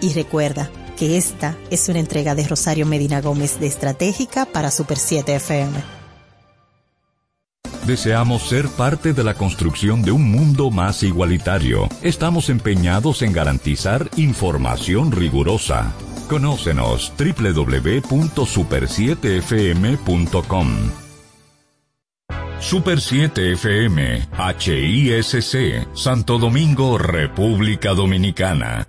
Y recuerda que esta es una entrega de Rosario Medina Gómez de Estratégica para Super 7 FM. Deseamos ser parte de la construcción de un mundo más igualitario. Estamos empeñados en garantizar información rigurosa. Conócenos www.super7fm.com. Super 7 FM, HISC, Santo Domingo, República Dominicana.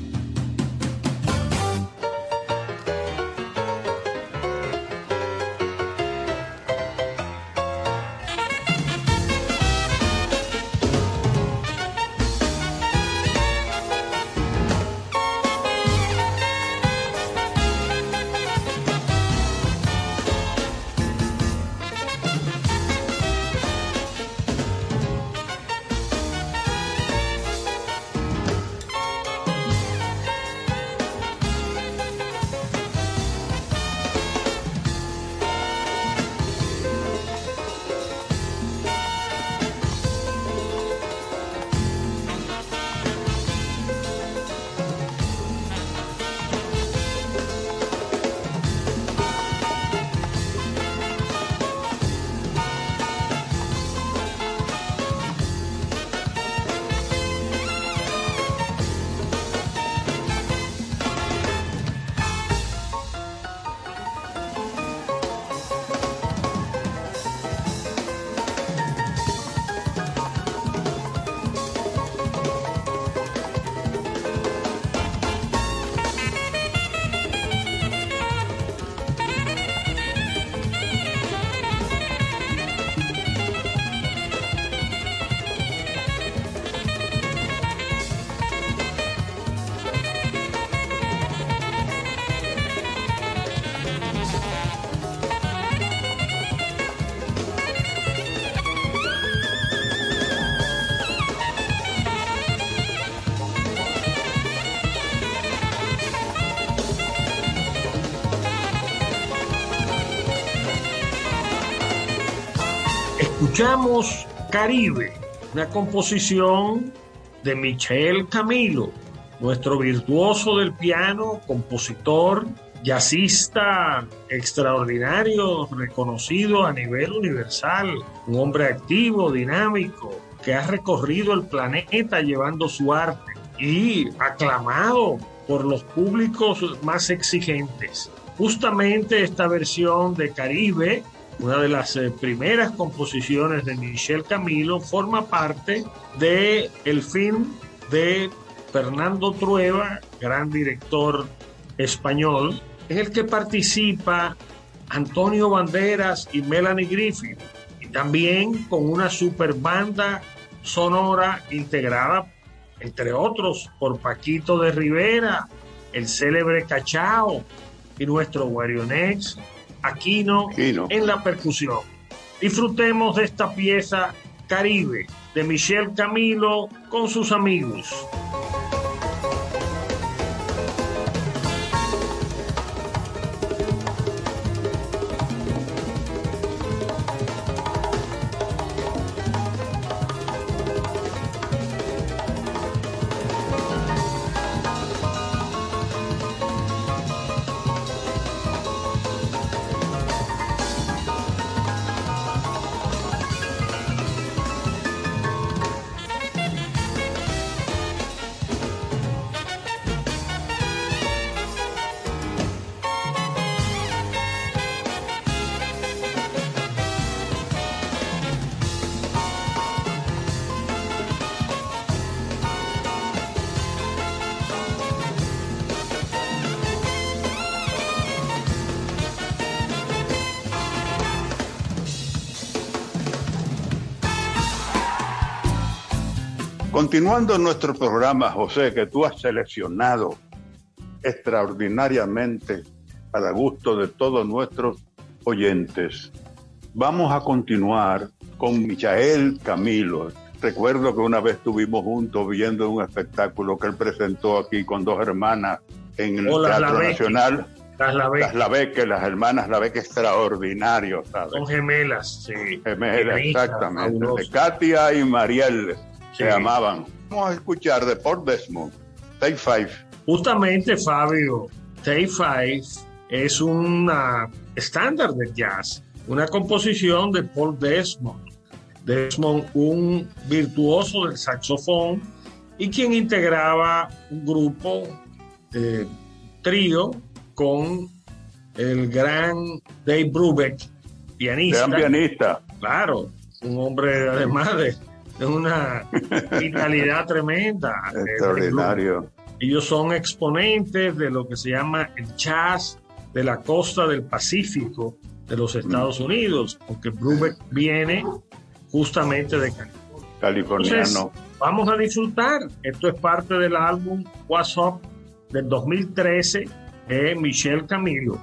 Caribe, una composición de Michel Camilo, nuestro virtuoso del piano, compositor, jazzista extraordinario, reconocido a nivel universal, un hombre activo, dinámico, que ha recorrido el planeta llevando su arte y aclamado por los públicos más exigentes. Justamente esta versión de Caribe una de las eh, primeras composiciones de Michel Camilo, forma parte de el film de Fernando Trueba, gran director español, en el que participa Antonio Banderas y Melanie Griffith, y también con una super banda sonora integrada, entre otros, por Paquito de Rivera, el célebre Cachao y nuestro Guarionex Aquino, en la percusión. Disfrutemos de esta pieza Caribe de Michel Camilo con sus amigos. Continuando nuestro programa, José, que tú has seleccionado extraordinariamente para gusto de todos nuestros oyentes, vamos a continuar con Michael Camilo. Recuerdo que una vez estuvimos juntos viendo un espectáculo que él presentó aquí con dos hermanas en el Teatro Nacional. Las Labeque. Las las hermanas Labeque extraordinarios, ¿sabes? Son gemelas, sí. Gemelas, exactamente. De Katia y Mariel se llamaban. Vamos a escuchar de Port Desmond, Take Five. Justamente, Fabio, Take Five es un estándar de jazz, una composición de Paul Desmond. Desmond, un virtuoso del saxofón y quien integraba un grupo, eh, trío, con el gran Dave Brubeck, pianista. Gran pianista. Claro, un hombre además de, de una vitalidad tremenda. Extraordinario. Ellos son exponentes de lo que se llama el jazz de la costa del Pacífico de los Estados mm. Unidos, porque Brubeck viene justamente de California. Californiano. vamos a disfrutar. Esto es parte del álbum What's Up del 2013 de Michel Camilo.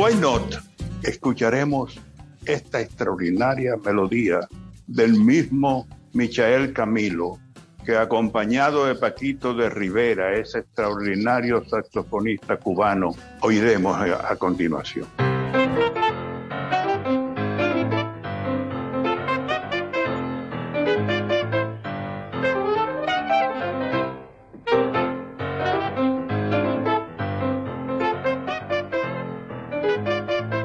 Why not? Escucharemos esta extraordinaria melodía del mismo Michael Camilo, que acompañado de Paquito de Rivera, ese extraordinario saxofonista cubano, oiremos a, a continuación. thank you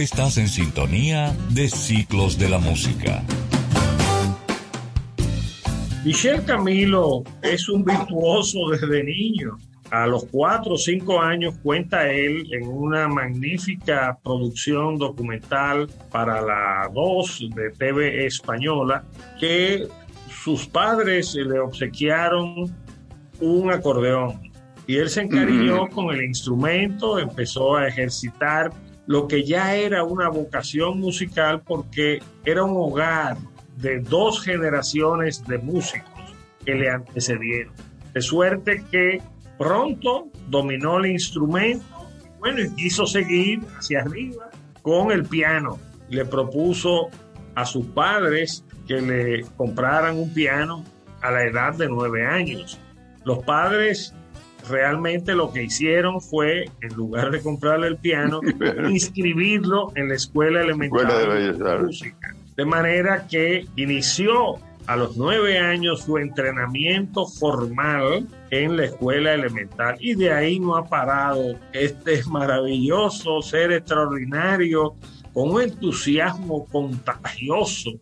Estás en sintonía de Ciclos de la Música. Michel Camilo es un virtuoso desde niño. A los cuatro o cinco años cuenta él en una magnífica producción documental para la 2 de TV española que sus padres le obsequiaron un acordeón y él se encariñó con el instrumento, empezó a ejercitar lo que ya era una vocación musical porque era un hogar de dos generaciones de músicos que le antecedieron. De suerte que pronto dominó el instrumento, bueno, y quiso seguir hacia arriba con el piano. Le propuso a sus padres que le compraran un piano a la edad de nueve años. Los padres realmente lo que hicieron fue, en lugar de comprarle el piano, inscribirlo en la escuela elemental de música. De manera que inició a los nueve años su entrenamiento formal en la escuela elemental y de ahí no ha parado este maravilloso ser extraordinario con un entusiasmo contagioso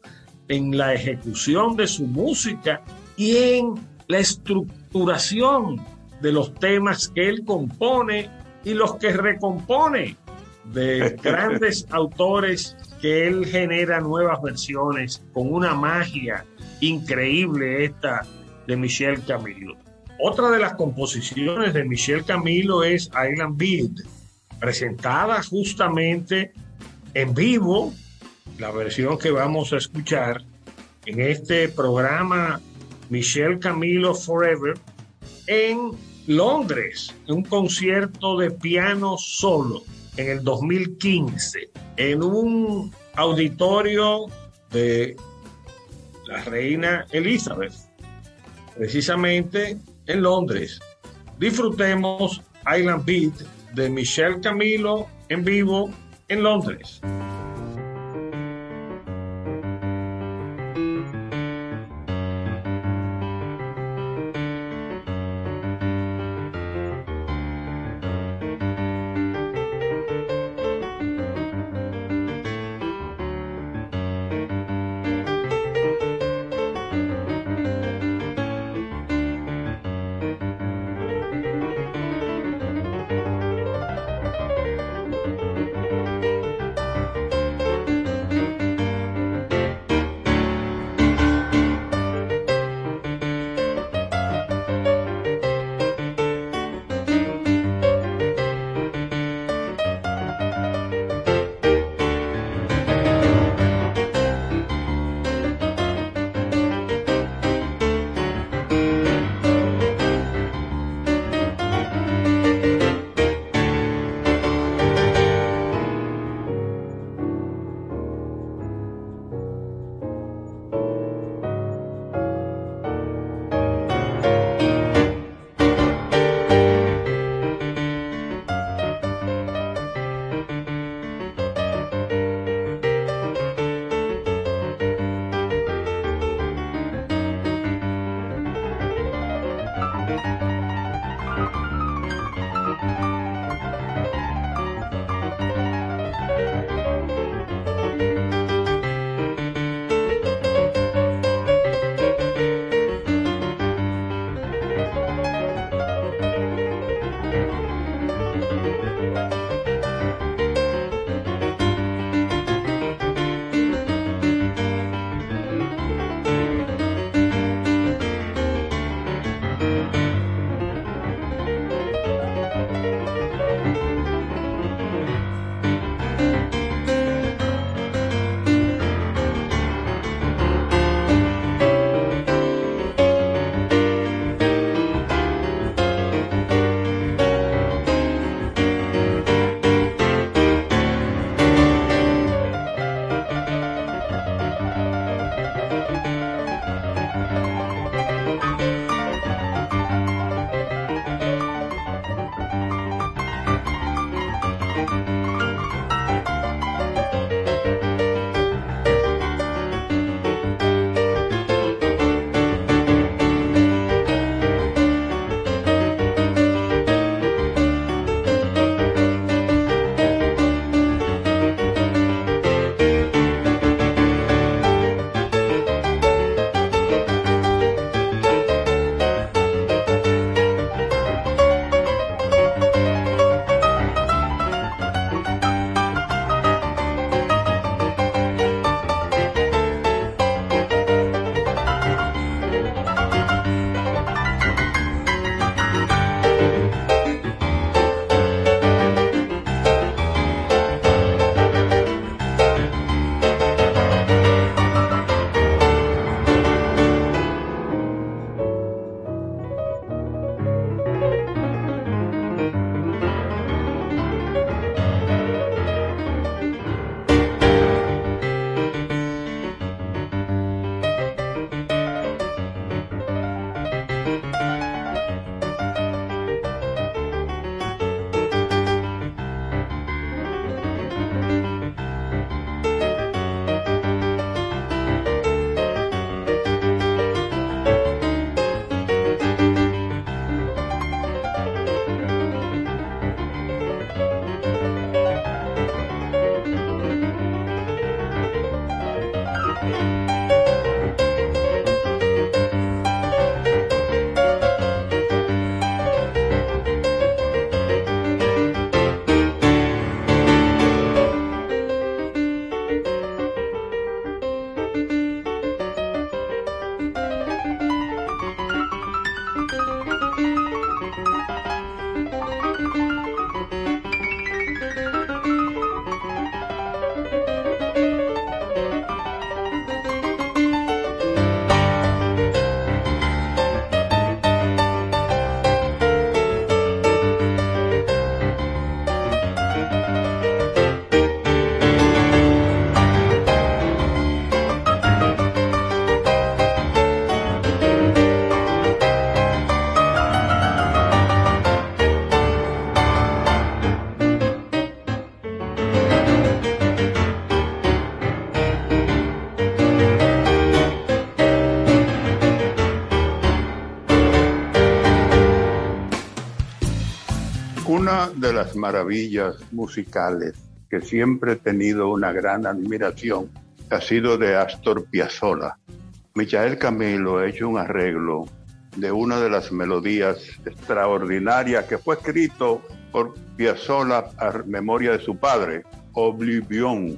en la ejecución de su música y en la estructuración de los temas que él compone y los que recompone de grandes autores que él genera nuevas versiones con una magia increíble esta de Michel Camilo. Otra de las composiciones de Michel Camilo es Island Beat, presentada justamente en vivo, la versión que vamos a escuchar en este programa Michel Camilo Forever en Londres, un concierto de piano solo en el 2015, en un auditorio de la reina Elizabeth, precisamente en Londres. Disfrutemos Island Beat de Michel Camilo en vivo en Londres. Las maravillas musicales que siempre he tenido una gran admiración ha sido de Astor Piazzolla. Michael Camilo ha hecho un arreglo de una de las melodías extraordinarias que fue escrito por Piazzolla a memoria de su padre, Oblivion.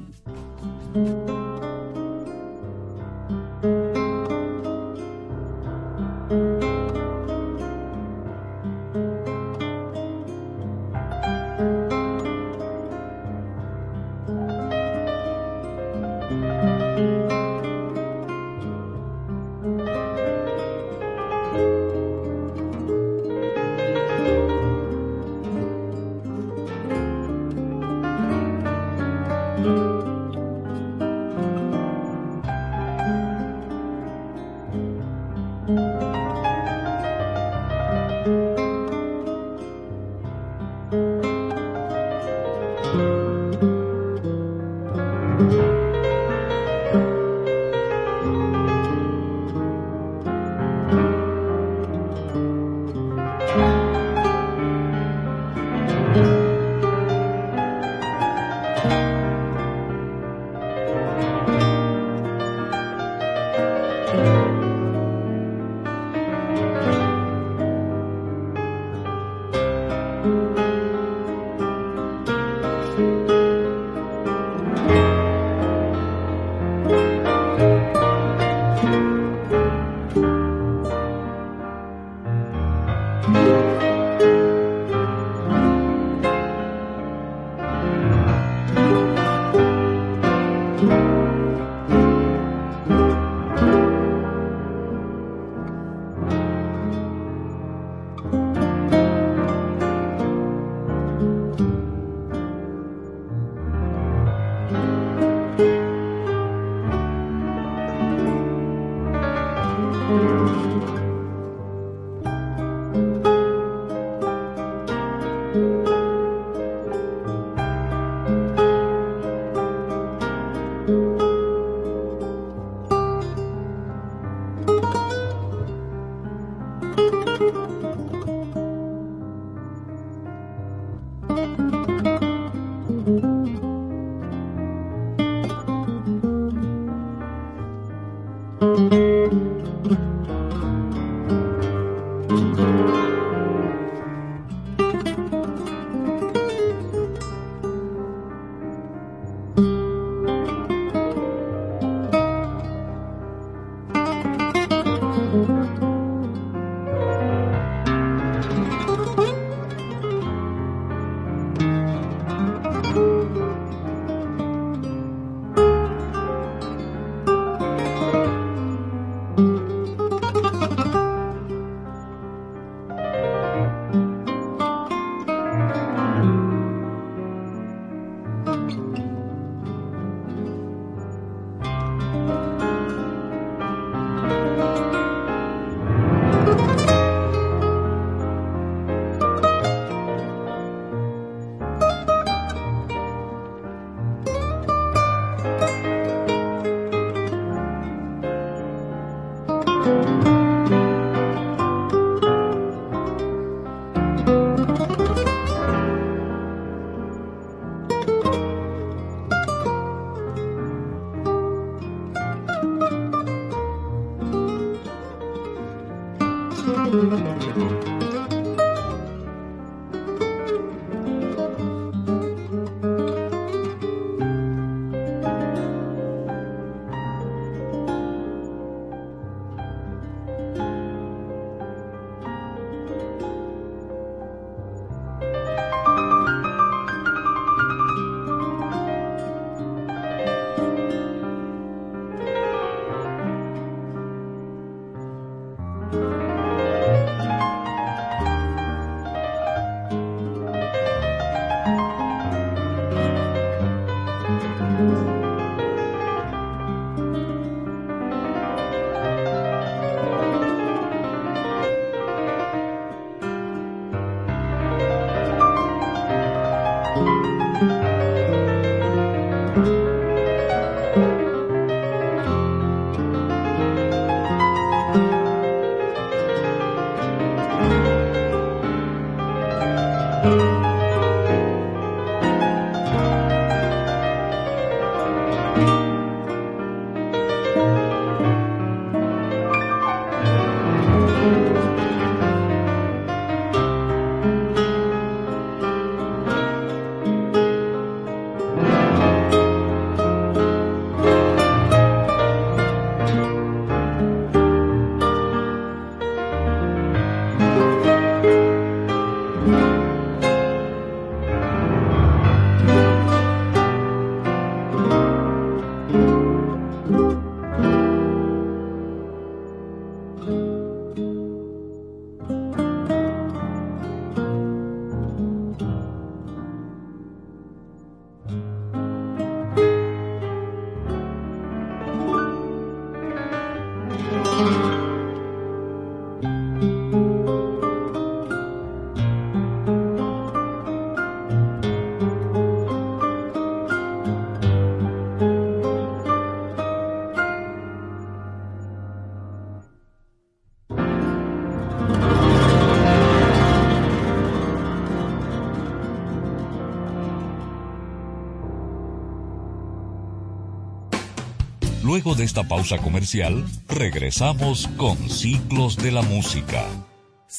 Luego de esta pausa comercial, regresamos con Ciclos de la Música.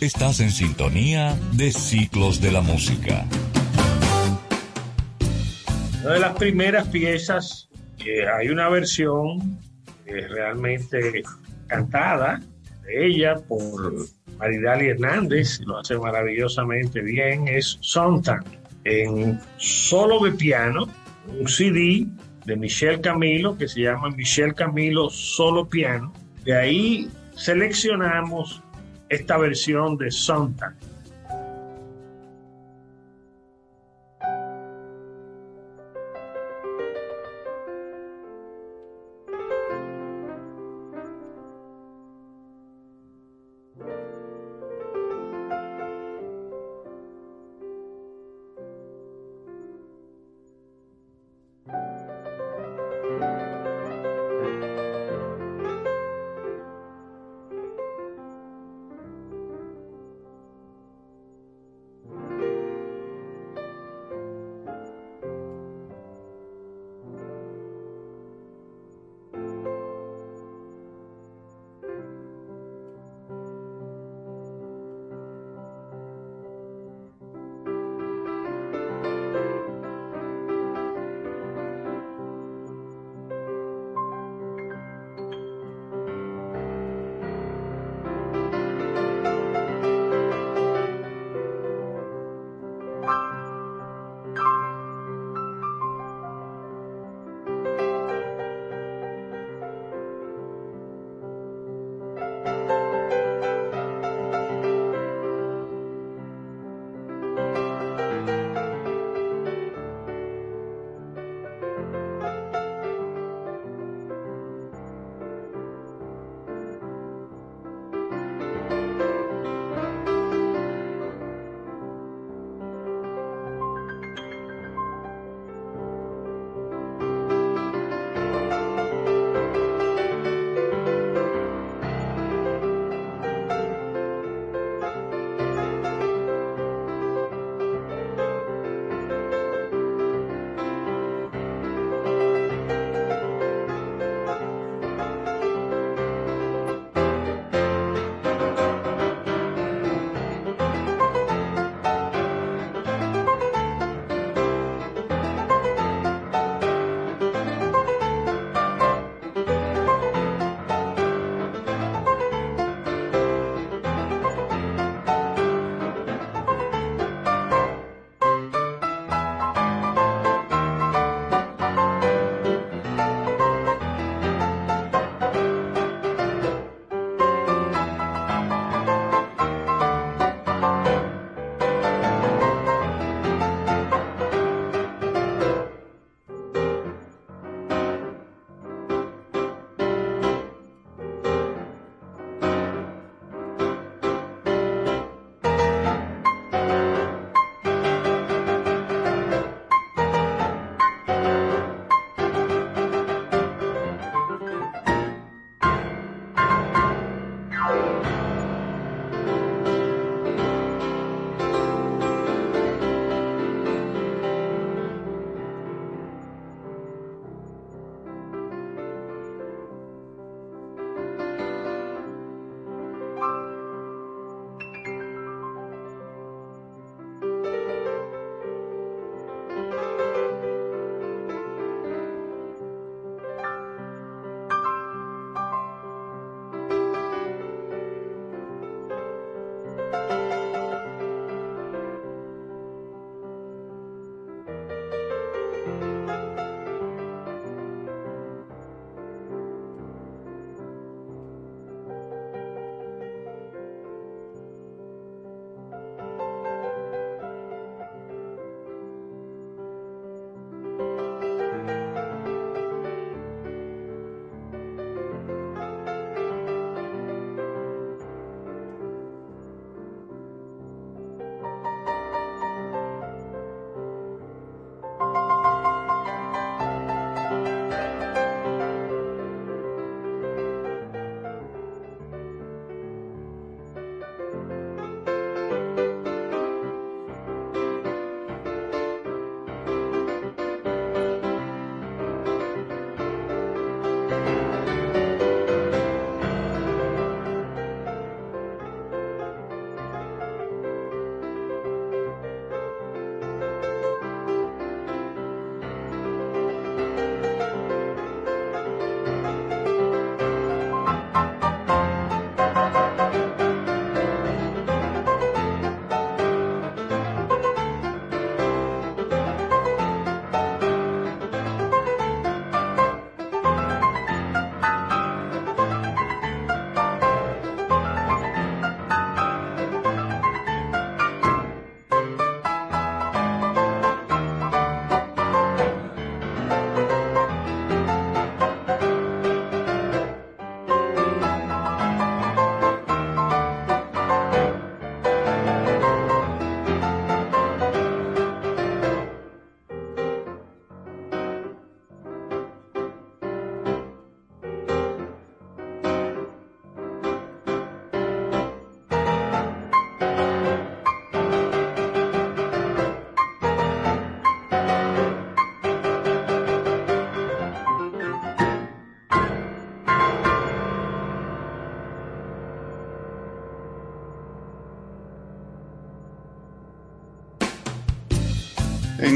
Estás en sintonía de Ciclos de la Música. Una de las primeras piezas, que hay una versión realmente cantada de ella por Maridali Hernández, lo hace maravillosamente bien, es Sontag, en solo de piano, un CD de Michel Camilo que se llama Michel Camilo Solo Piano. De ahí seleccionamos esta versión de Sontag.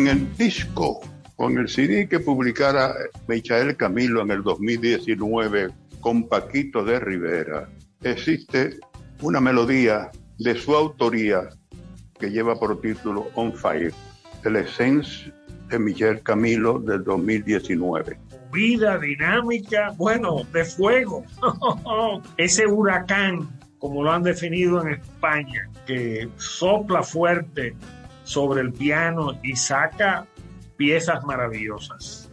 El disco, con el CD que publicara Michael Camilo en el 2019 con Paquito de Rivera, existe una melodía de su autoría que lleva por título On Fire, el Essence de Michel Camilo del 2019. Vida dinámica, bueno, de fuego. Ese huracán, como lo han definido en España, que sopla fuerte sobre el piano y saca piezas maravillosas.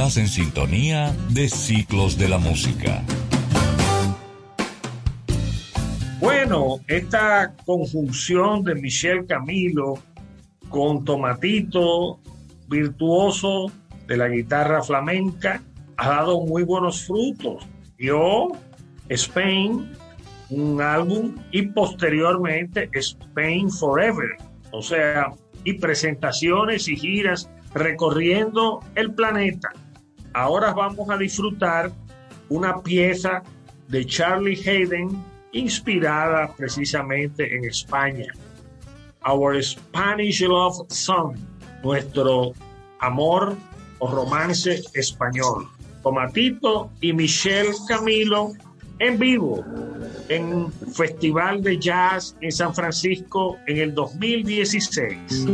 En sintonía de Ciclos de la Música. Bueno, esta conjunción de Michel Camilo con Tomatito, virtuoso de la guitarra flamenca, ha dado muy buenos frutos. Yo, Spain, un álbum y posteriormente Spain Forever, o sea, y presentaciones y giras recorriendo el planeta. Ahora vamos a disfrutar una pieza de Charlie Hayden inspirada precisamente en España. Our Spanish Love Song, nuestro amor o romance español. Tomatito y Michelle Camilo en vivo en Festival de Jazz en San Francisco en el 2016.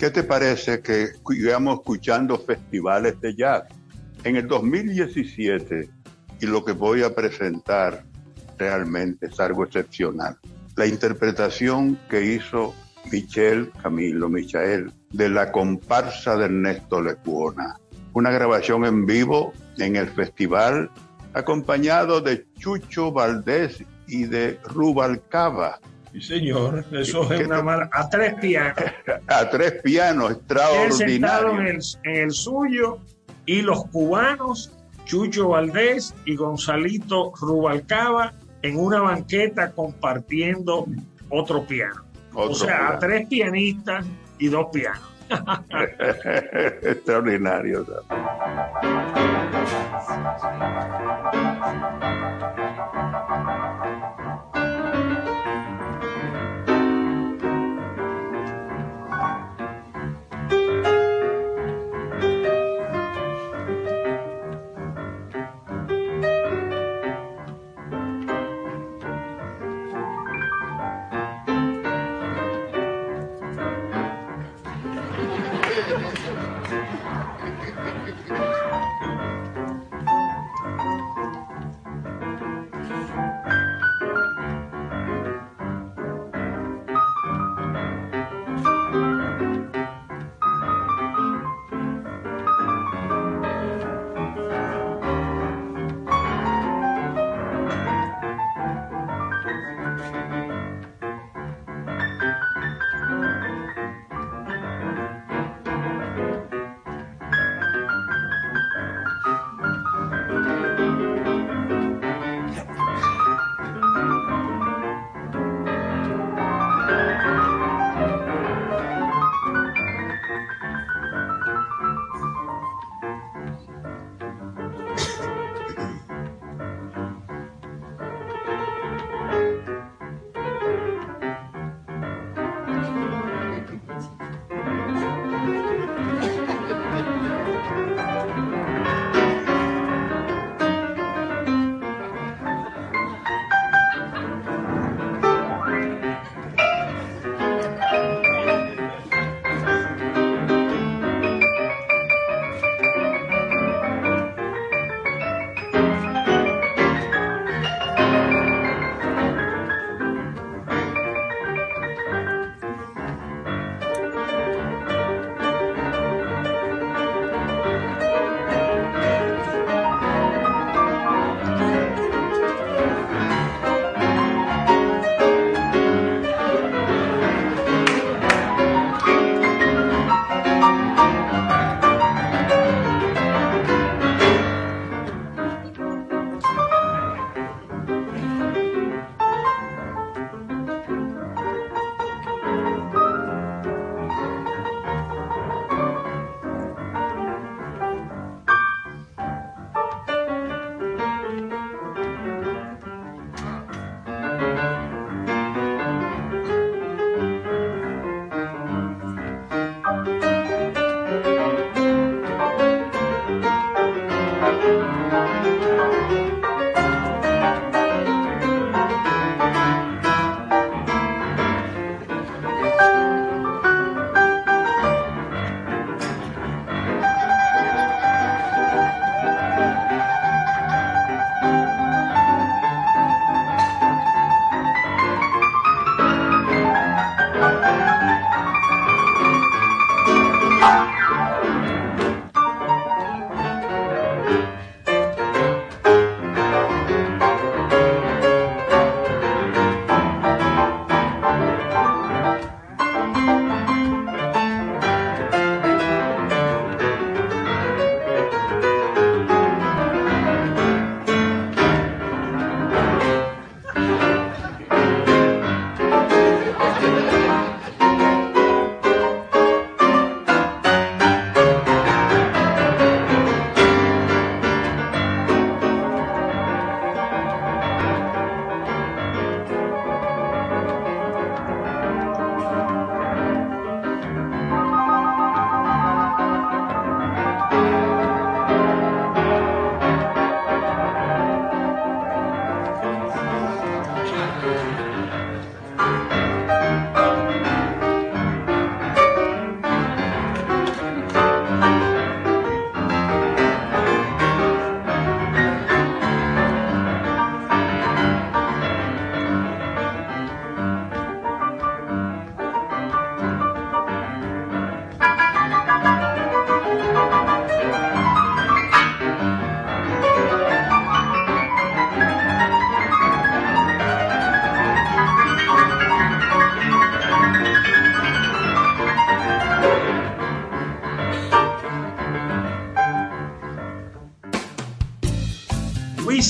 ¿Qué te parece que sigamos escuchando festivales de jazz? En el 2017, y lo que voy a presentar realmente es algo excepcional. La interpretación que hizo Michel Camilo, Michael, de la comparsa de Ernesto Lecuona. Una grabación en vivo en el festival, acompañado de Chucho Valdés y de Rubalcaba. Sí, señor, eso es una mala. A tres pianos. A tres pianos, extraordinario. En el, en el suyo y los cubanos, Chucho Valdés y Gonzalito Rubalcaba, en una banqueta compartiendo otro piano. Otro o sea, piano. a tres pianistas y dos pianos. extraordinario.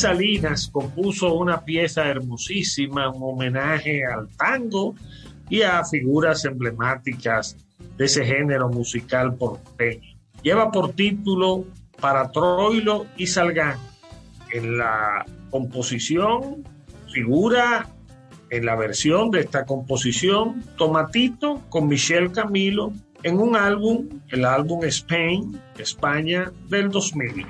Salinas compuso una pieza hermosísima, un homenaje al tango y a figuras emblemáticas de ese género musical porteño. Lleva por título Para Troilo y Salgán. En la composición figura en la versión de esta composición Tomatito con Michelle Camilo en un álbum, el álbum Spain, España del 2000.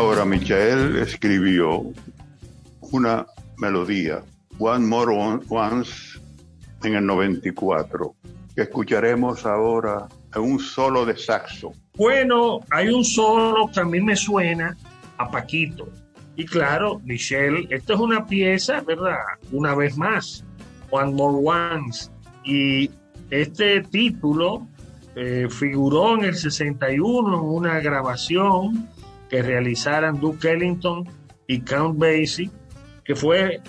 Ahora, Michael escribió una melodía, One More Once, en el 94, que escucharemos ahora en un solo de saxo. Bueno, hay un solo que a mí me suena a Paquito. Y claro, Michelle, esta es una pieza, ¿verdad? Una vez más, One More Once. Y este título eh, figuró en el 61 en una grabación que realizaran Duke Ellington y Count Basie, que fue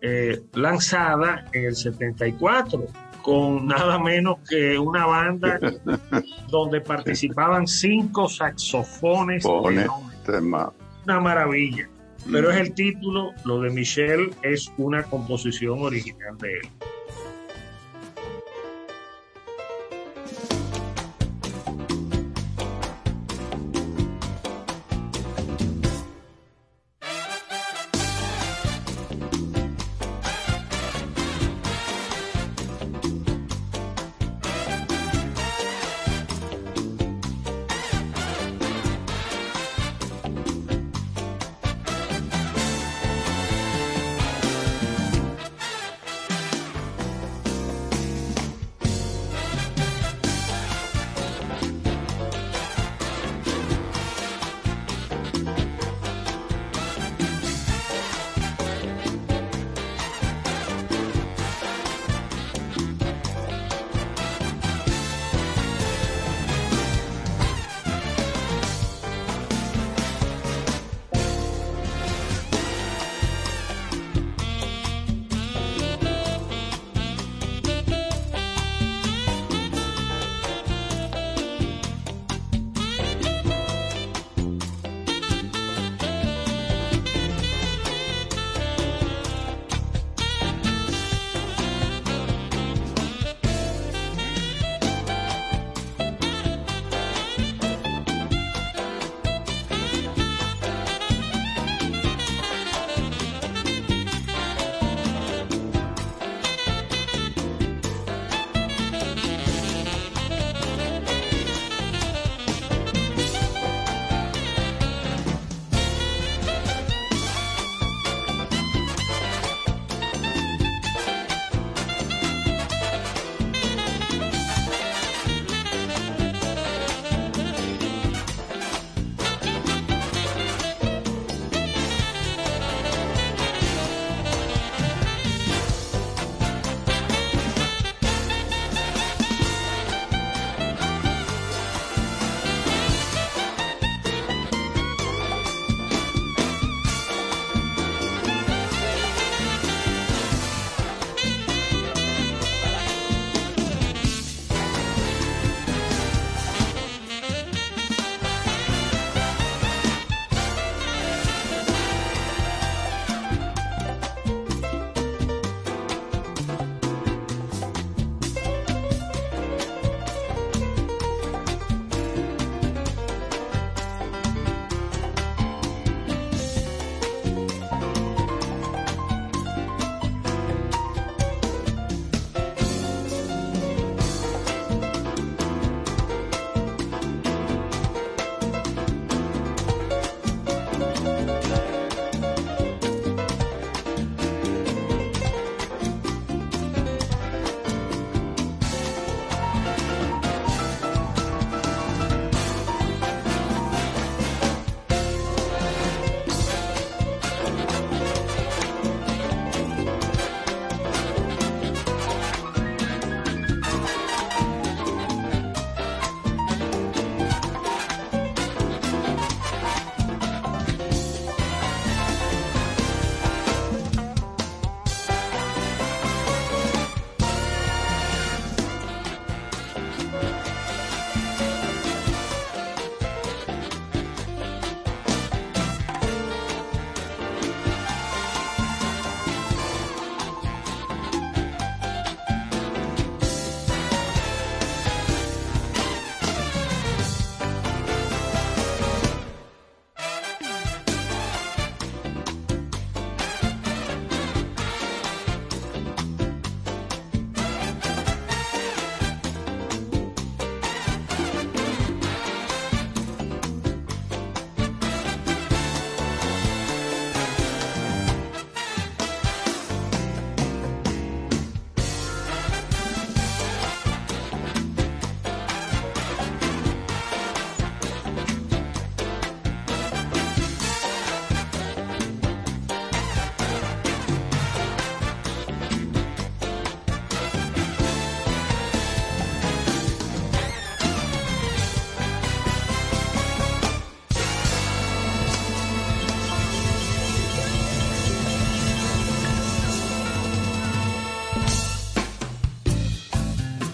eh, lanzada en el 74 con nada menos que una banda donde participaban cinco saxofones. Una maravilla. Pero es el título, lo de Michelle es una composición original de él.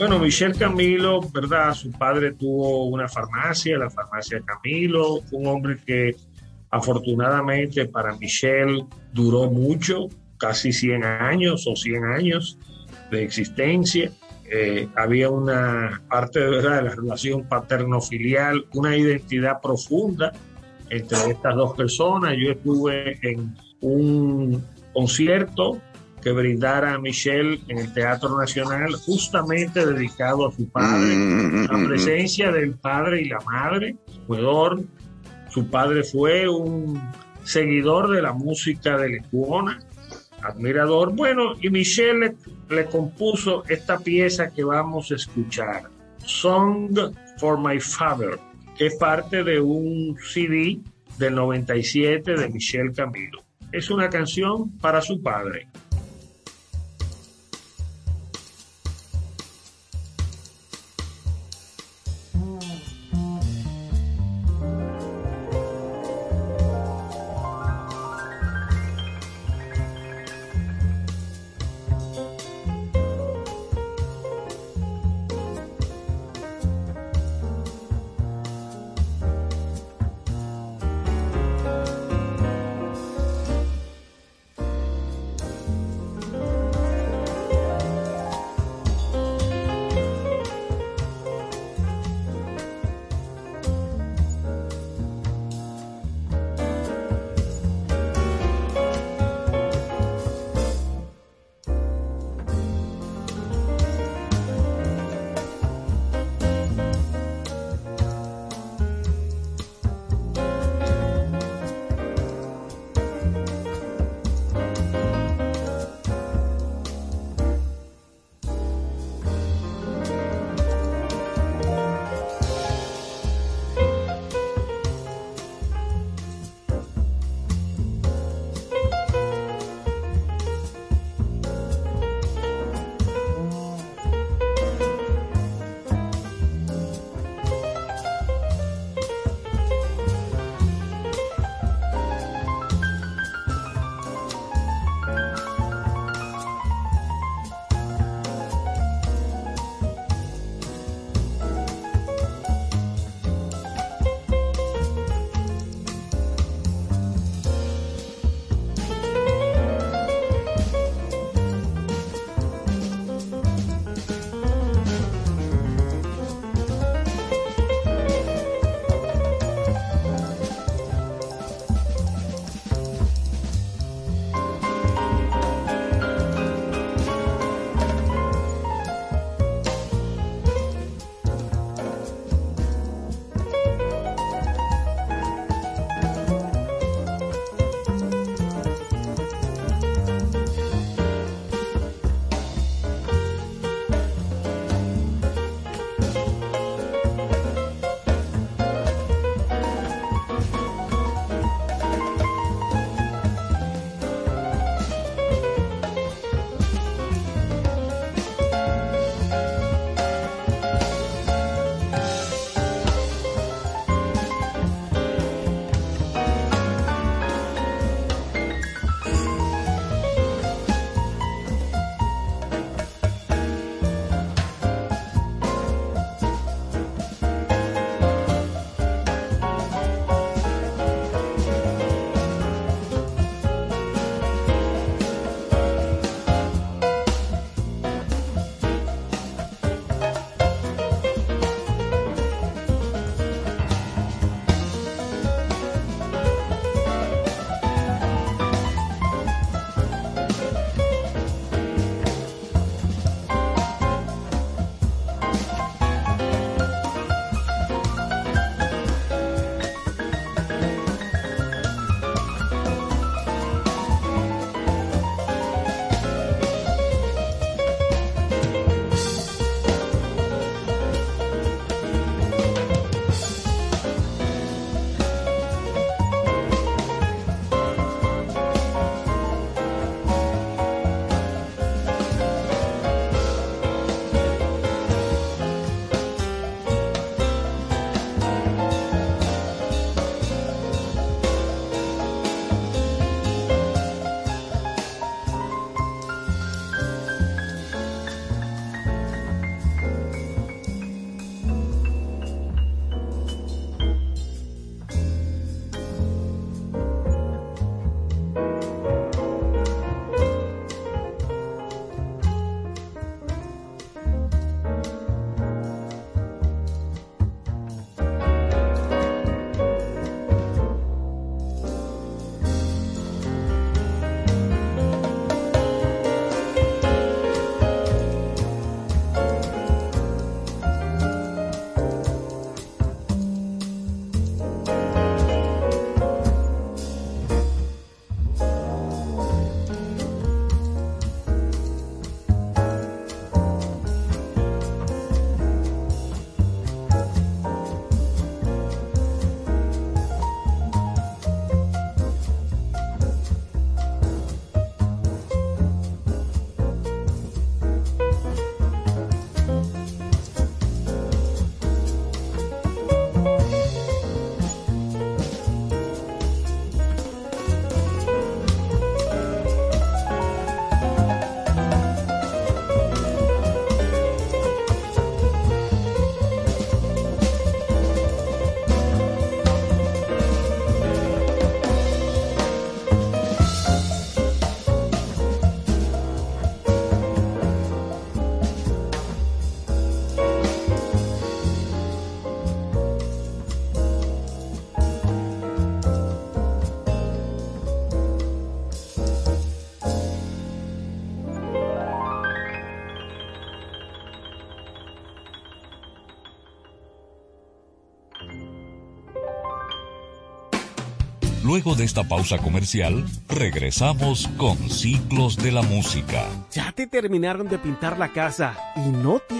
Bueno, Michel Camilo, ¿verdad? Su padre tuvo una farmacia, la farmacia Camilo, un hombre que afortunadamente para Michel duró mucho, casi 100 años o 100 años de existencia. Eh, había una parte ¿verdad? de la relación paterno-filial, una identidad profunda entre estas dos personas. Yo estuve en un concierto que brindara a Michelle en el Teatro Nacional, justamente dedicado a su padre, Mm, la mm, mm, presencia del padre y la madre. Ecuador, su padre fue un seguidor de la música de Lecuona, admirador. Bueno, y Michelle le, le compuso esta pieza que vamos a escuchar, Song for My Father, que es parte de un CD del 97 de Michelle Camilo. Es una canción para su padre. Luego de esta pausa comercial, regresamos con Ciclos de la Música. ¿Ya te terminaron de pintar la casa y no tienes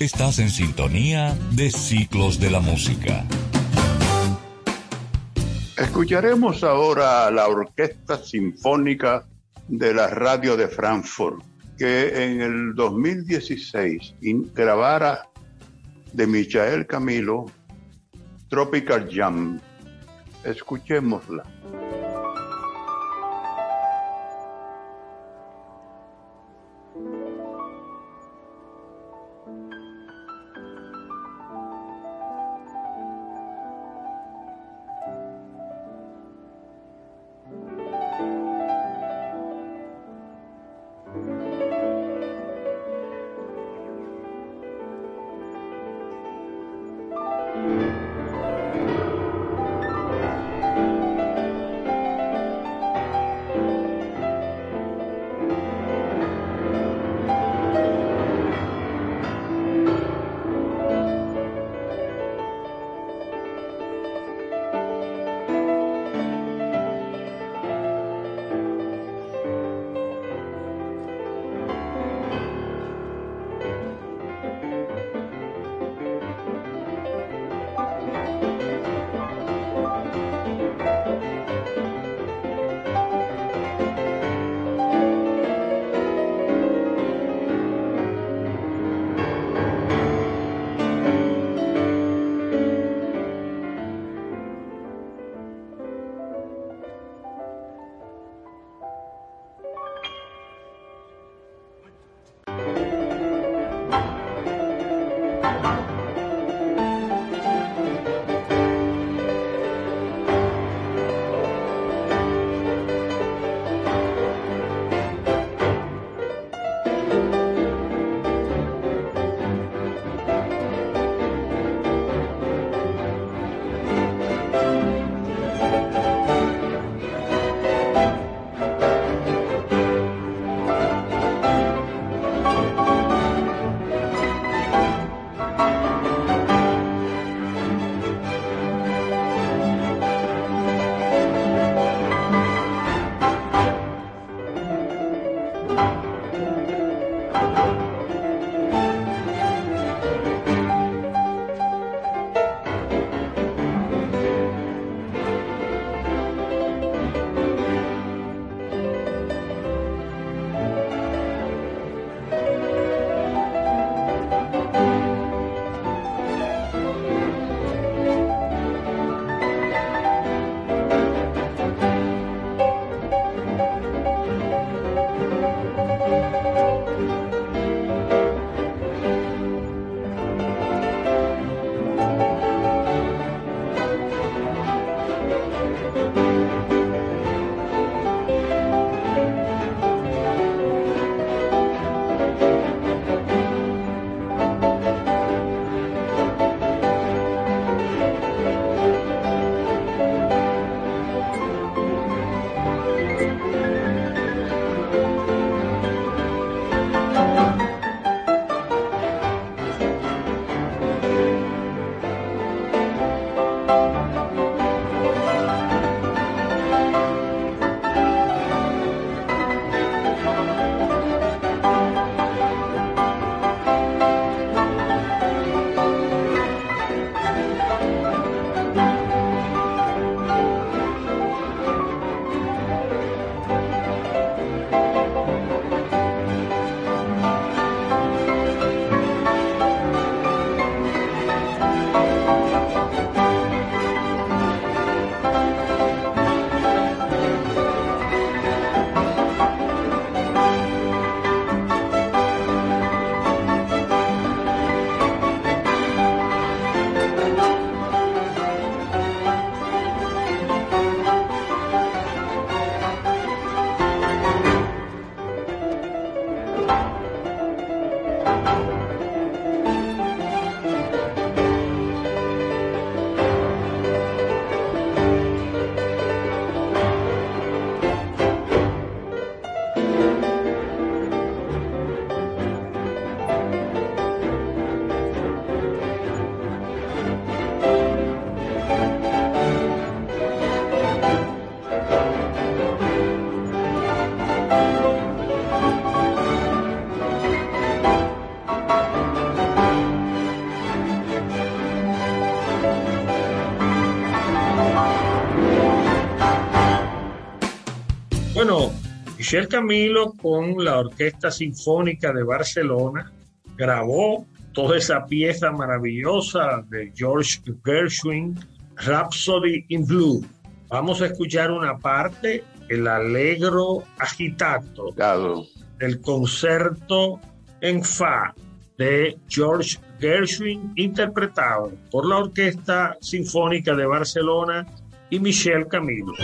Estás en sintonía de Ciclos de la Música. Escucharemos ahora a la Orquesta Sinfónica de la Radio de Frankfurt, que en el 2016 grabara de Michael Camilo Tropical Jam. Escuchémosla. Michel Camilo con la Orquesta Sinfónica de Barcelona grabó toda esa pieza maravillosa de George Gershwin, Rhapsody in Blue. Vamos a escuchar una parte, el Allegro Agitato del concerto en Fa de George Gershwin, interpretado por la Orquesta Sinfónica de Barcelona y Michel Camilo.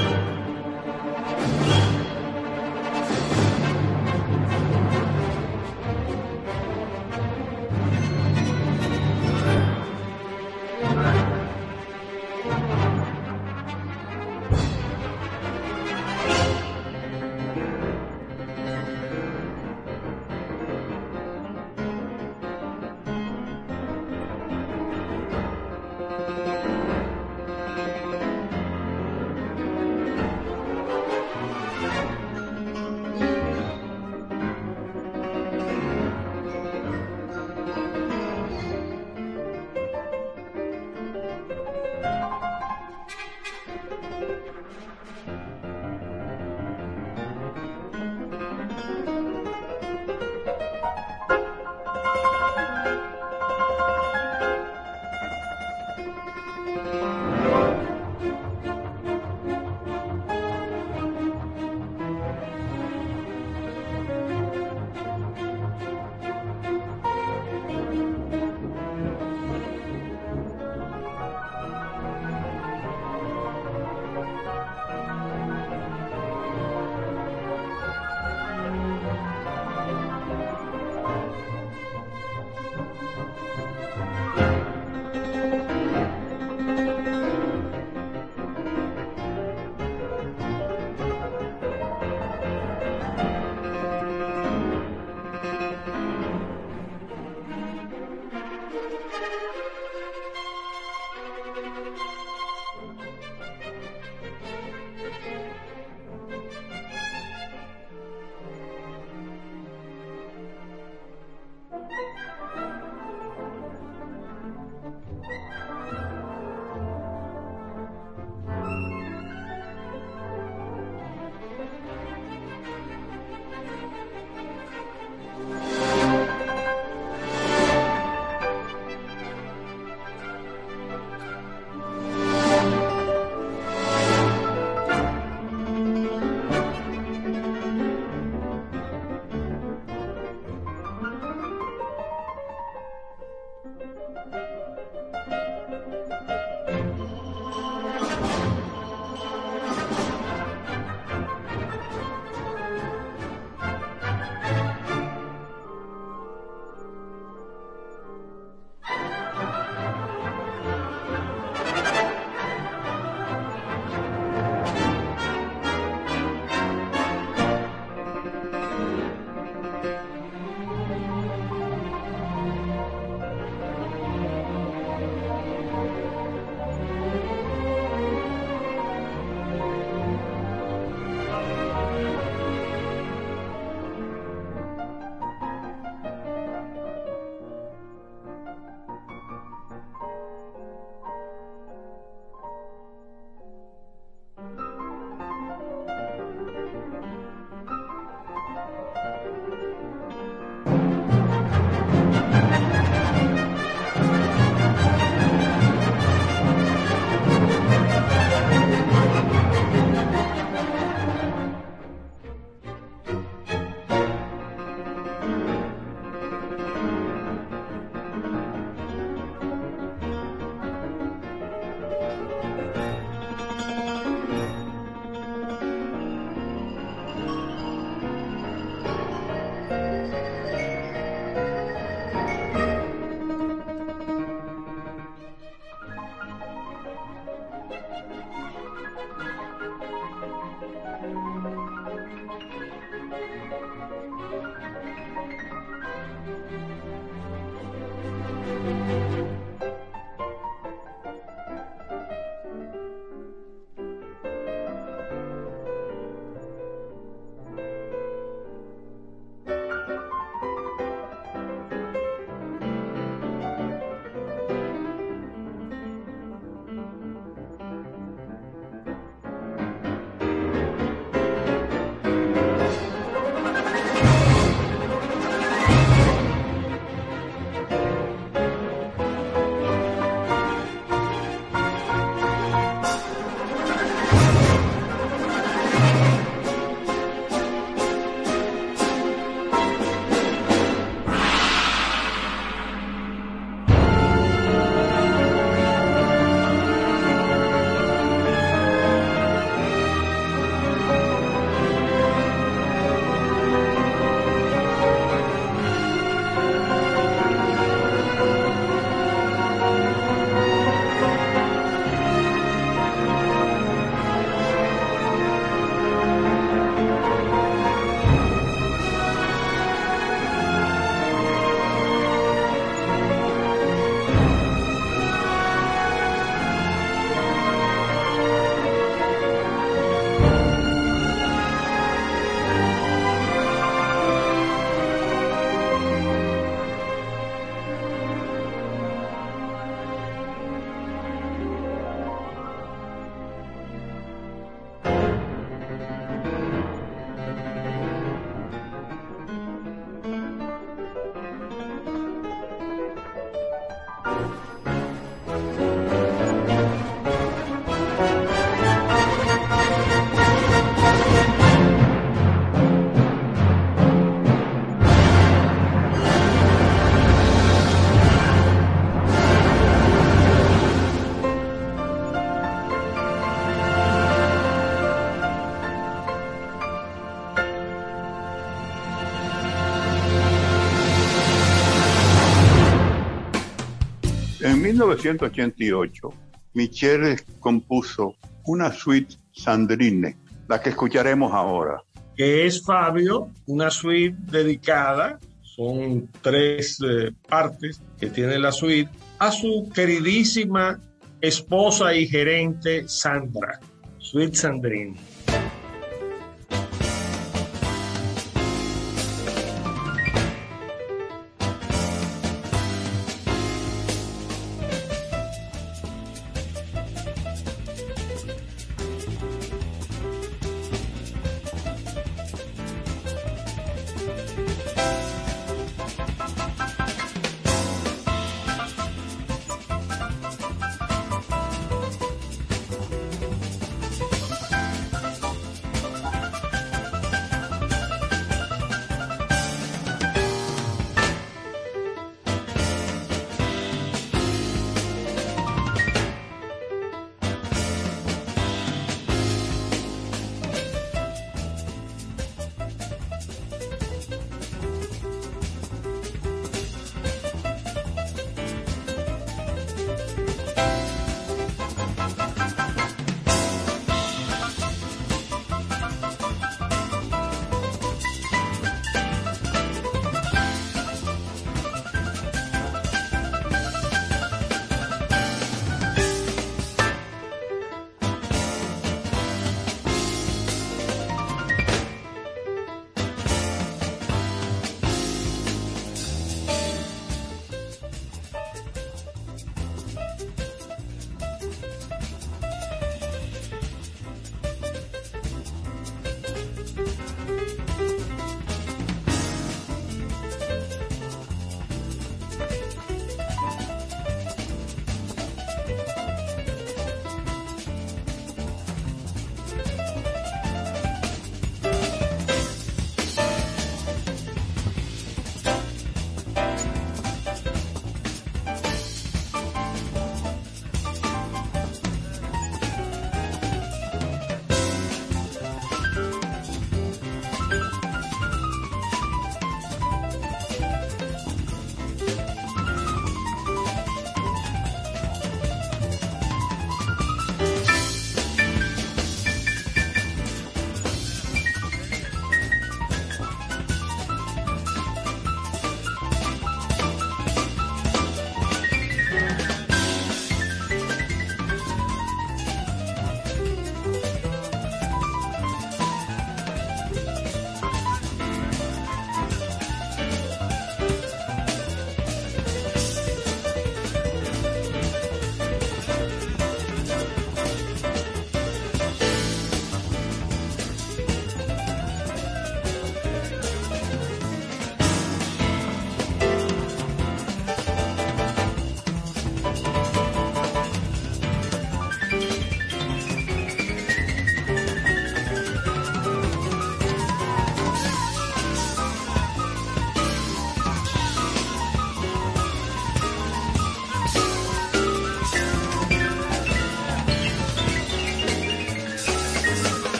1988, Michelle compuso una suite Sandrine, la que escucharemos ahora. Que es Fabio, una suite dedicada, son tres eh, partes que tiene la suite, a su queridísima esposa y gerente Sandra, Suite Sandrine.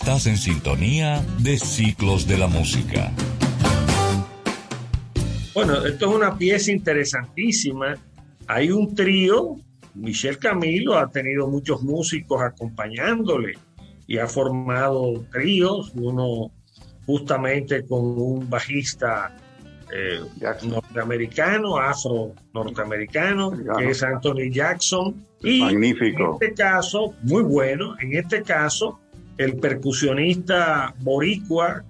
Estás en sintonía de Ciclos de la Música. Bueno, esto es una pieza interesantísima. Hay un trío, Michel Camilo ha tenido muchos músicos acompañándole y ha formado tríos, uno justamente con un bajista eh, norteamericano, afro-norteamericano, que es Anthony Jackson. Y Magnífico. En este caso, muy bueno, en este caso, el percusionista boricua,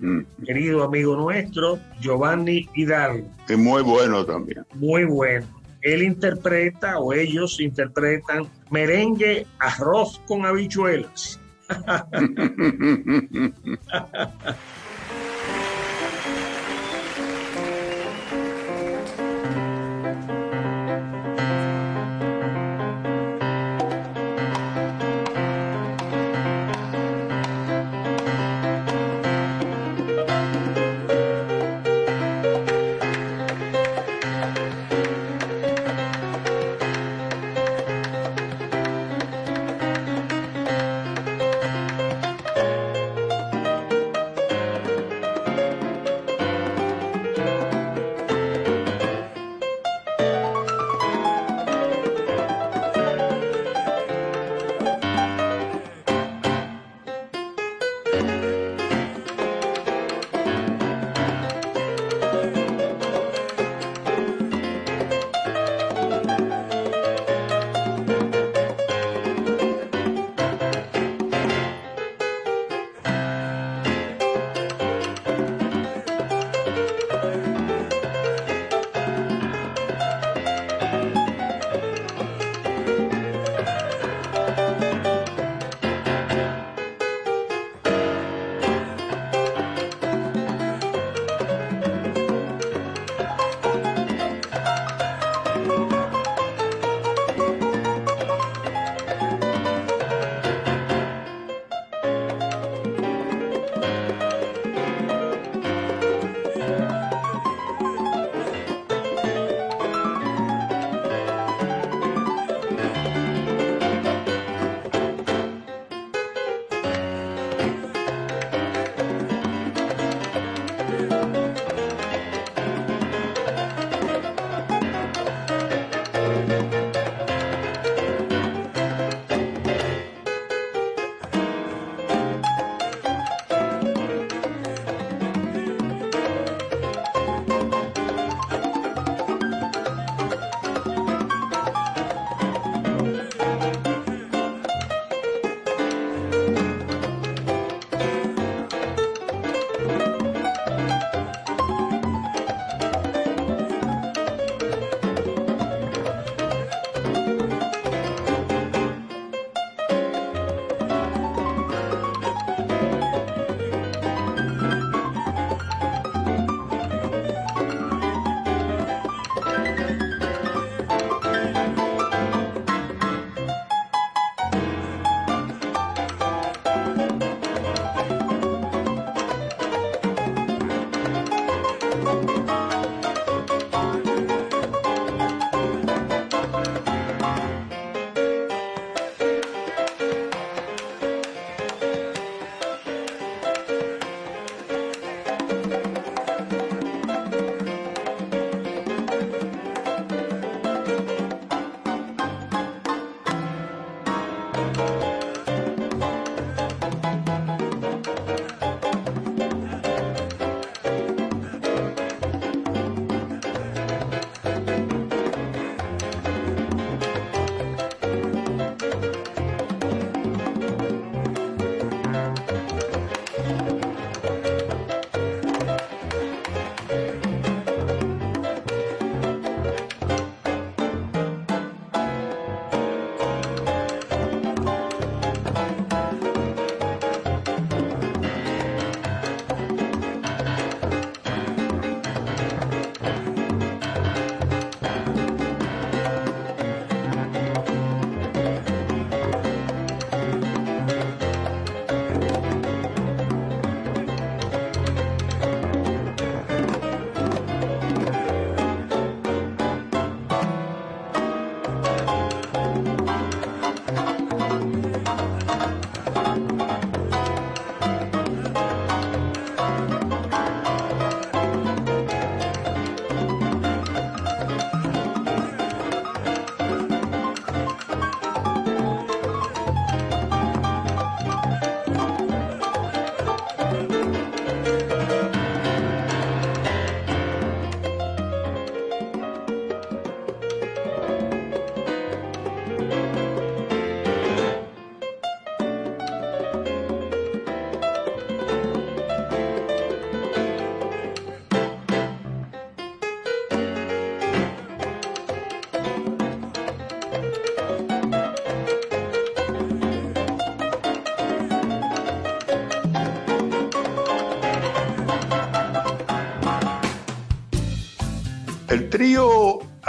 mm. querido amigo nuestro, Giovanni Hidalgo. Y muy bueno también. Muy bueno. Él interpreta o ellos interpretan merengue arroz con habichuelas.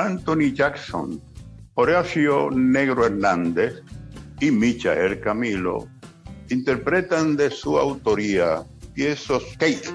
Anthony Jackson, Horacio Negro Hernández y Michael Camilo interpretan de su autoría piezas Kate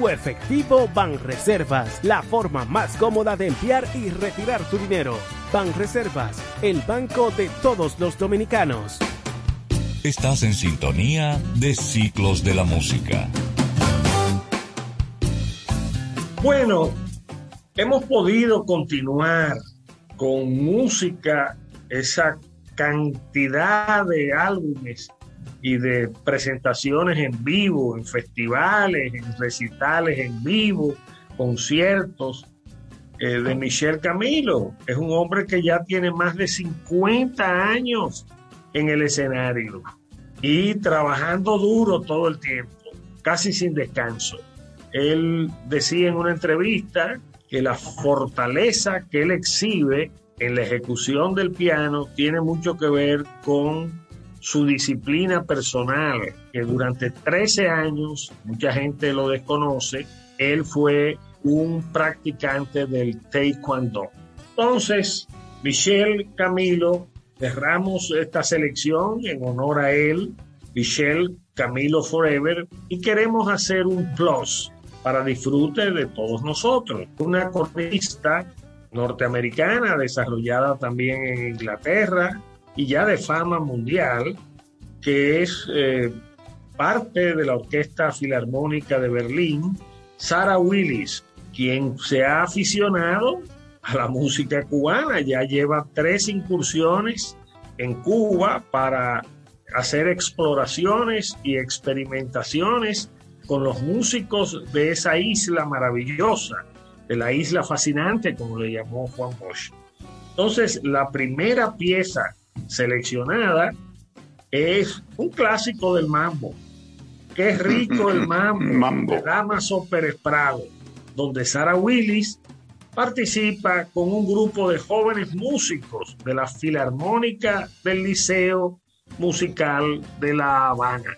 Tu efectivo Banreservas la forma más cómoda de enviar y retirar tu dinero. Ban Reservas, el banco de todos los dominicanos. Estás en sintonía de Ciclos de la Música. Bueno, hemos podido continuar con música, esa cantidad de álbumes y de presentaciones en vivo, en festivales, en recitales en vivo, conciertos eh, de Michel Camilo. Es un hombre que ya tiene más de 50 años en el escenario y trabajando duro todo el tiempo, casi sin descanso. Él decía en una entrevista que la fortaleza que él exhibe en la ejecución del piano tiene mucho que ver con su disciplina personal, que durante 13 años, mucha gente lo desconoce, él fue un practicante del taekwondo. Entonces, Michelle Camilo, cerramos esta selección en honor a él, Michelle Camilo Forever, y queremos hacer un plus para disfrute de todos nosotros. Una cornista norteamericana desarrollada también en Inglaterra y ya de fama mundial, que es eh, parte de la Orquesta Filarmónica de Berlín, Sarah Willis, quien se ha aficionado a la música cubana, ya lleva tres incursiones en Cuba para hacer exploraciones y experimentaciones con los músicos de esa isla maravillosa, de la isla fascinante, como le llamó Juan Bosch. Entonces, la primera pieza seleccionada es un clásico del mambo. Qué rico el mambo, mambo. de Damaso Pérez Prado donde Sarah Willis participa con un grupo de jóvenes músicos de la Filarmónica del Liceo Musical de La Habana.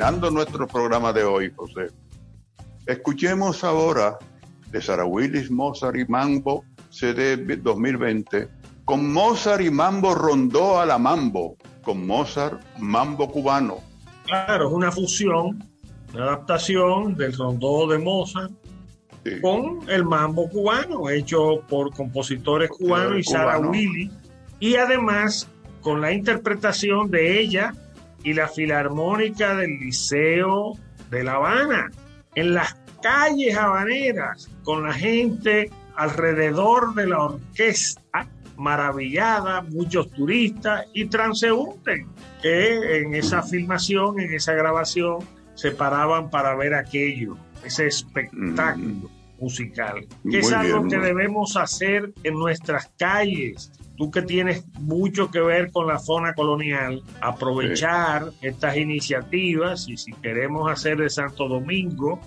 Terminando nuestro programa de hoy, José. Escuchemos ahora de Sara Willis, Mozart y Mambo, CD 2020, con Mozart y Mambo rondó a la Mambo, con Mozart Mambo cubano. Claro, es una fusión, una adaptación del rondó de Mozart con el mambo cubano, hecho por compositores cubanos y Sara Willy, y además con la interpretación de ella y la Filarmónica del Liceo de La Habana, en las calles habaneras, con la gente alrededor de la orquesta, maravillada, muchos turistas y transeúntes que en esa filmación, en esa grabación, se paraban para ver aquello, ese espectáculo mm. musical, que es algo que debemos hacer en nuestras calles, tú que tienes mucho que ver con la zona colonial, aprovechar estas iniciativas y si queremos hacer de Santo Domingo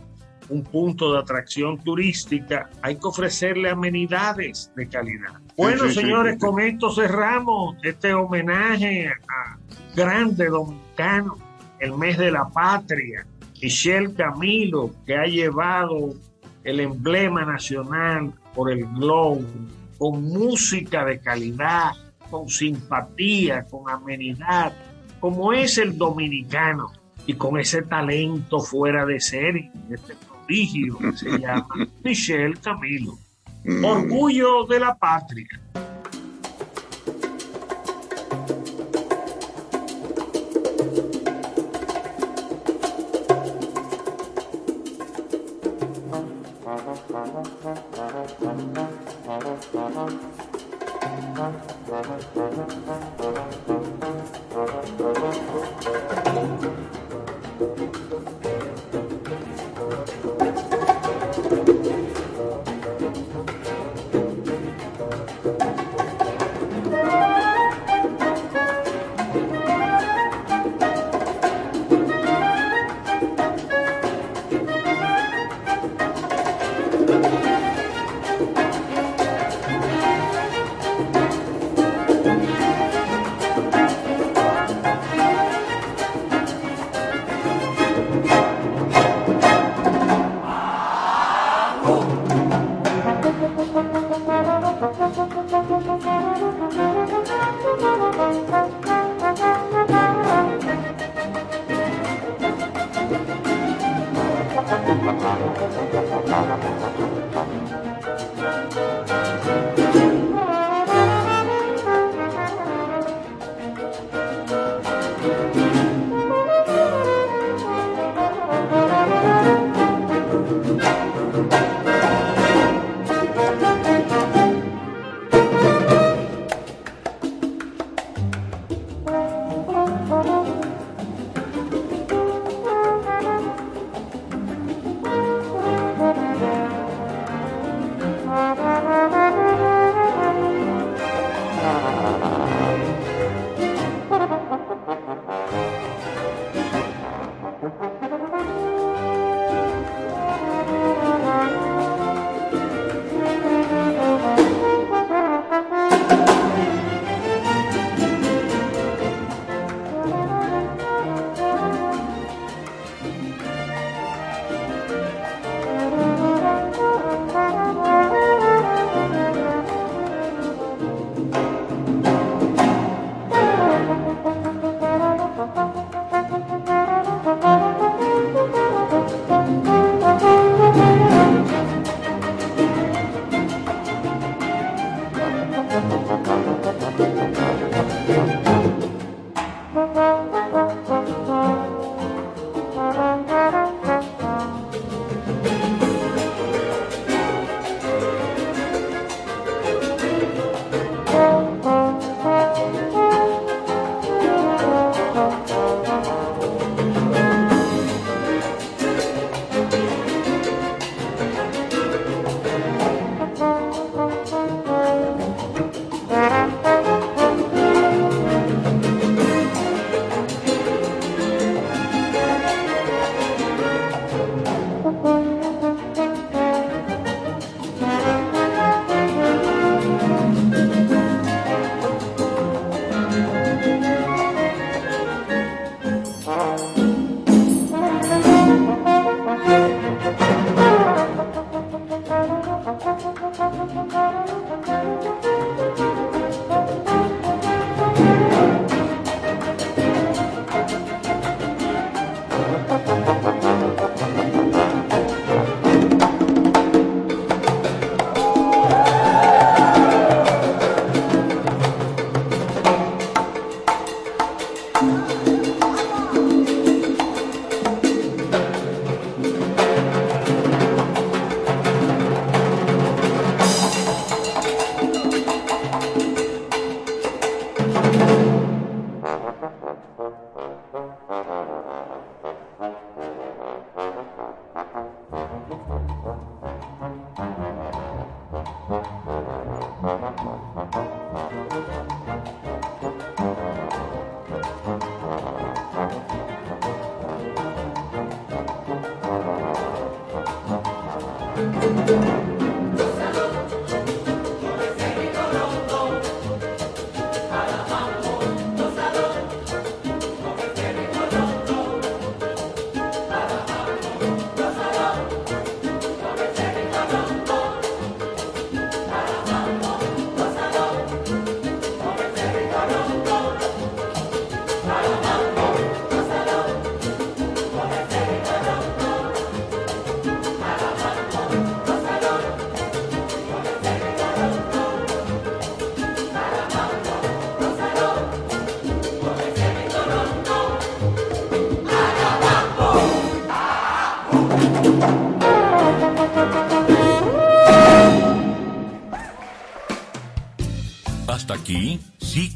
un punto de atracción turística, hay que ofrecerle amenidades de calidad. Bueno, señores, con esto cerramos este homenaje a grande dominicano, el mes de la patria, Michelle Camilo, que ha llevado el emblema nacional por el globo con música de calidad, con simpatía, con amenidad, como es el dominicano y con ese talento fuera de serie, este prodigio que se llama Michelle Camilo. Mm. Orgullo de la patria.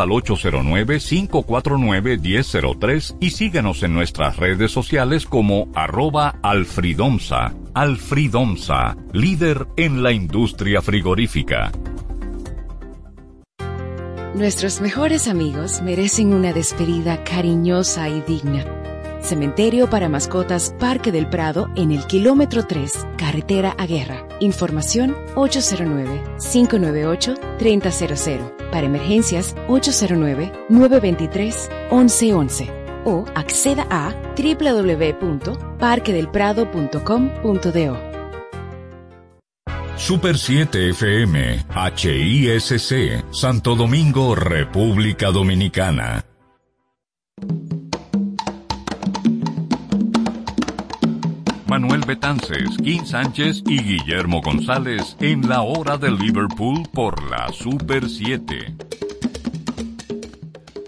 al 809-549-1003 y síguenos en nuestras redes sociales como arroba alfridomsa. Alfridomsa, líder en la industria frigorífica. Nuestros mejores amigos merecen una despedida cariñosa y digna. Cementerio para Mascotas Parque del Prado en el kilómetro 3, carretera a Guerra. Información 809-598-3000. Para emergencias 809-923-1111. O acceda a www.parquedelprado.com.do. Super 7 FM, HISC, Santo Domingo, República Dominicana. Manuel Betances, Kim Sánchez y Guillermo González en la hora de Liverpool por la Super 7.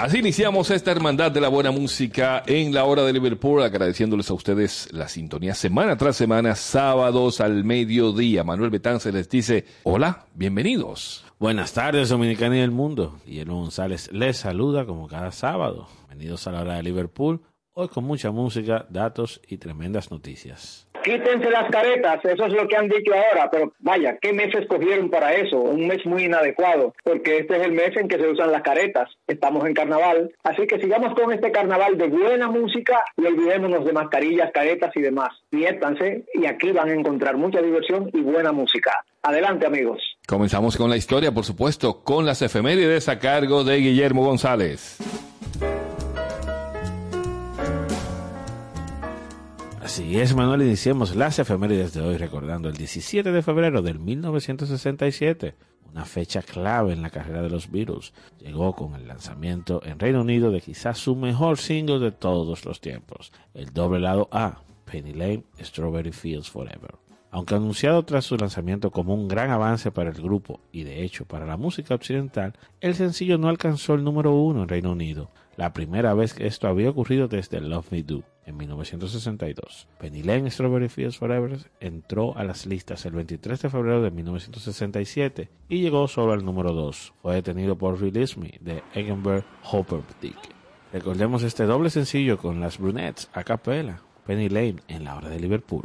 Así iniciamos esta hermandad de la buena música en la hora de Liverpool, agradeciéndoles a ustedes la sintonía semana tras semana, sábados al mediodía. Manuel Betances les dice, hola, bienvenidos. Buenas tardes, Dominicana y el mundo. Guillermo González les saluda como cada sábado. Bienvenidos a la hora de Liverpool Hoy con mucha música, datos y tremendas noticias. Quítense las caretas, eso es lo que han dicho ahora, pero vaya, ¿qué mes escogieron para eso? Un mes muy inadecuado, porque este es el mes en que se usan las caretas. Estamos en carnaval, así que sigamos con este carnaval de buena música y olvidémonos de mascarillas, caretas y demás. Diétanse y aquí van a encontrar mucha diversión y buena música. Adelante, amigos. Comenzamos con la historia, por supuesto, con las efemérides a cargo de Guillermo González. Así es, Manuel, iniciemos las efemérides de hoy recordando el 17 de febrero del 1967, una fecha clave en la carrera de los Beatles. Llegó con el lanzamiento en Reino Unido de quizás su mejor single de todos los tiempos, el doble lado A, Penny Lane, Strawberry Fields Forever. Aunque anunciado tras su lanzamiento como un gran avance para el grupo y de hecho para la música occidental, el sencillo no alcanzó el número uno en Reino Unido, la primera vez que esto había ocurrido desde Love Me Do en 1962. Penny Lane Strawberry Fields Forever entró a las listas el 23 de febrero de 1967 y llegó solo al número 2. Fue detenido por Release Me de Eggenberg Dick. Recordemos este doble sencillo con las brunettes a capella, Penny Lane en la hora de Liverpool.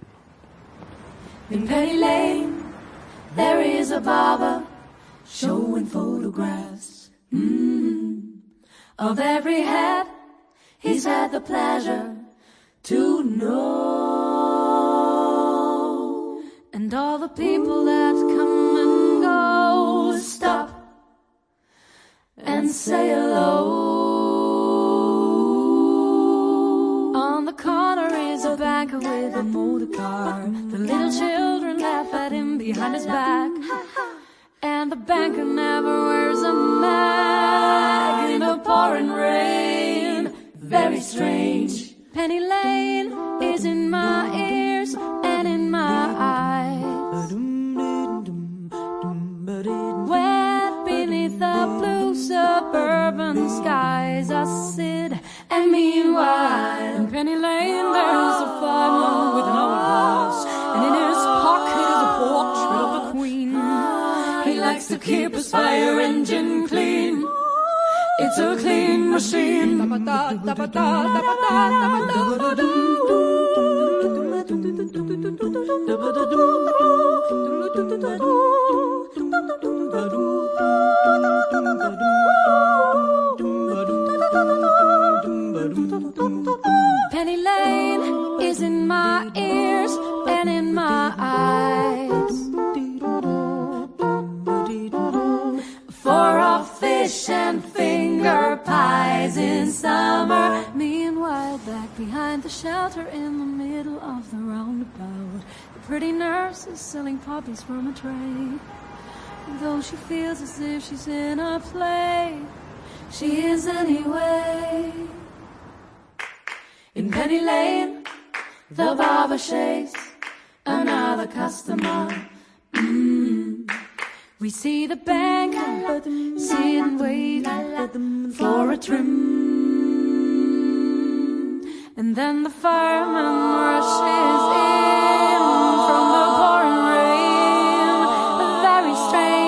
In Penny Lane, there is a barber showing photographs mm, of every head he's had the pleasure to know. And all the people that come and go stop and say hello. On the corner is a banker with a motor car. The little children laugh at him behind his back. And the banker never wears a the pouring rain. Very strange. Penny Lane is in my ears and in my eyes. Wet beneath the blue suburban skies, I sit and meanwhile in Penny Lane there's a farmer with an old horse, and in his pocket is a portrait of a Queen. He likes to keep his fire engine clean. It's a clean machine. Penny Lane is in my ears and in my eyes. For a fish and in summer. Meanwhile, back behind the shelter in the middle of the roundabout, the pretty nurse is selling poppies from a tray. Though she feels as if she's in a play, she is anyway. In Penny Lane, the barber shakes another customer. Mm. We see the banker sitting waiting for a trim. And then the fireman rushes in from the pouring rain. Very strange.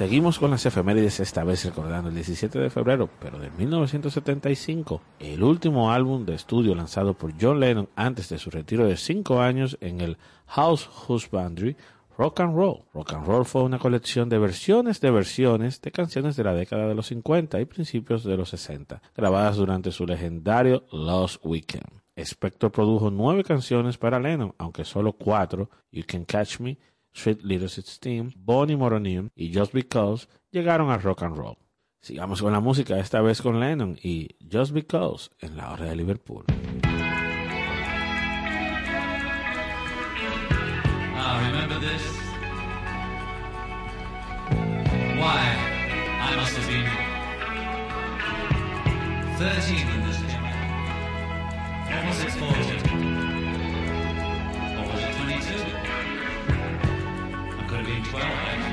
Seguimos con las efemérides, esta vez recordando el 17 de febrero, pero de 1975, el último álbum de estudio lanzado por John Lennon antes de su retiro de 5 años en el House Husbandry Rock and Roll. Rock and Roll fue una colección de versiones de versiones de canciones de la década de los 50 y principios de los 60, grabadas durante su legendario Lost Weekend. Spector produjo nueve canciones para Lennon, aunque solo cuatro, You Can Catch Me, Sweet Little Sixteen, Bonnie Moronim y Just Because, llegaron a rock and roll. Sigamos con la música, esta vez con Lennon y Just Because en la hora de Liverpool. Ah, remember this? Why, I must have been 13 when this out. Or was it 14? Well,